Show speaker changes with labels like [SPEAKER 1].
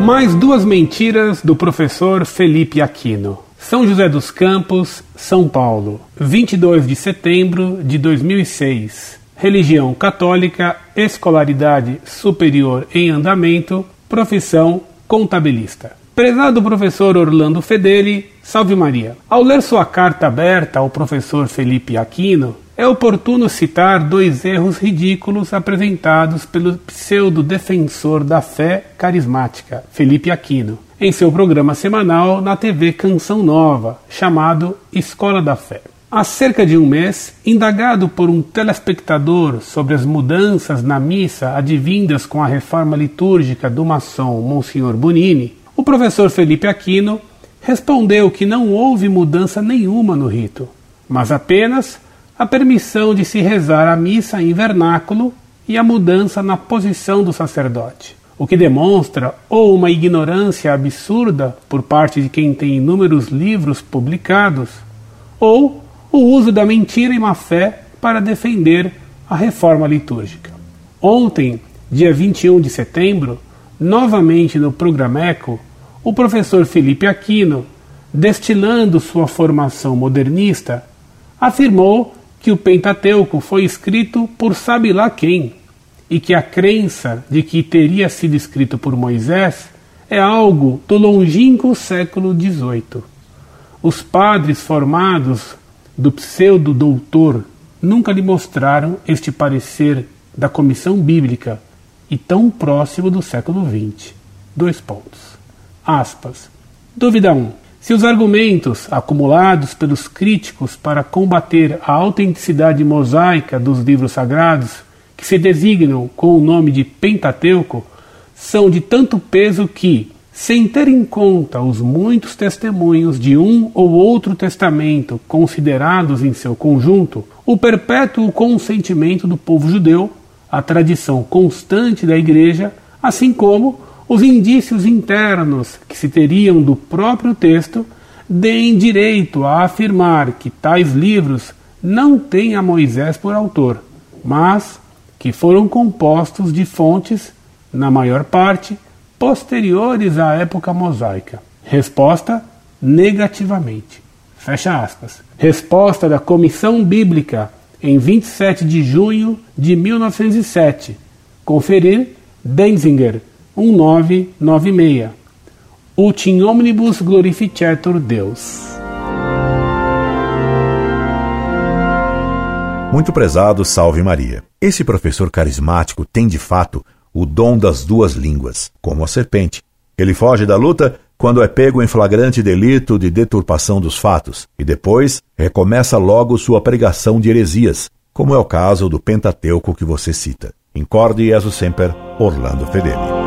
[SPEAKER 1] Mais duas mentiras do professor Felipe Aquino. São José dos Campos, São Paulo, 22 de setembro de 2006. Religião católica, escolaridade superior em andamento, profissão contabilista. Prezado professor Orlando Fedeli, salve Maria. Ao ler sua carta aberta ao professor Felipe Aquino, é oportuno citar dois erros ridículos apresentados pelo pseudo-defensor da fé carismática, Felipe Aquino, em seu programa semanal na TV Canção Nova, chamado Escola da Fé. Há cerca de um mês, indagado por um telespectador sobre as mudanças na missa advindas com a reforma litúrgica do maçom Monsenhor Bonini, o professor Felipe Aquino respondeu que não houve mudança nenhuma no rito, mas apenas a permissão de se rezar a missa em vernáculo e a mudança na posição do sacerdote, o que demonstra ou uma ignorância absurda por parte de quem tem inúmeros livros publicados, ou o uso da mentira e má fé para defender a reforma litúrgica. Ontem, dia 21 de setembro, novamente no Programeco, o professor Felipe Aquino, destilando sua formação modernista, afirmou que o Pentateuco foi escrito por sabe lá quem, e que a crença de que teria sido escrito por Moisés é algo do longínquo século XVIII. Os padres formados do pseudo-doutor nunca lhe mostraram este parecer da comissão bíblica e tão próximo do século XX. Dois pontos. Aspas. Dúvida 1. Um. Se os argumentos acumulados pelos críticos para combater a autenticidade mosaica dos livros sagrados, que se designam com o nome de Pentateuco, são de tanto peso que, sem ter em conta os muitos testemunhos de um ou outro testamento considerados em seu conjunto, o perpétuo consentimento do povo judeu, a tradição constante da Igreja, assim como os indícios internos que se teriam do próprio texto deem direito a afirmar que tais livros não têm a Moisés por autor, mas que foram compostos de fontes, na maior parte, posteriores à época mosaica. Resposta: negativamente. Fecha aspas. Resposta da Comissão Bíblica em 27 de junho de 1907. Conferir Denzinger, 1996. Ultim omnibus glorificetur Deus.
[SPEAKER 2] Muito prezado, salve Maria. Esse professor carismático tem de fato o dom das duas línguas, como a serpente. Ele foge da luta quando é pego em flagrante delito de deturpação dos fatos e depois recomeça logo sua pregação de heresias, como é o caso do Pentateuco que você cita. Incorde Jesus Semper, Orlando Fedeli.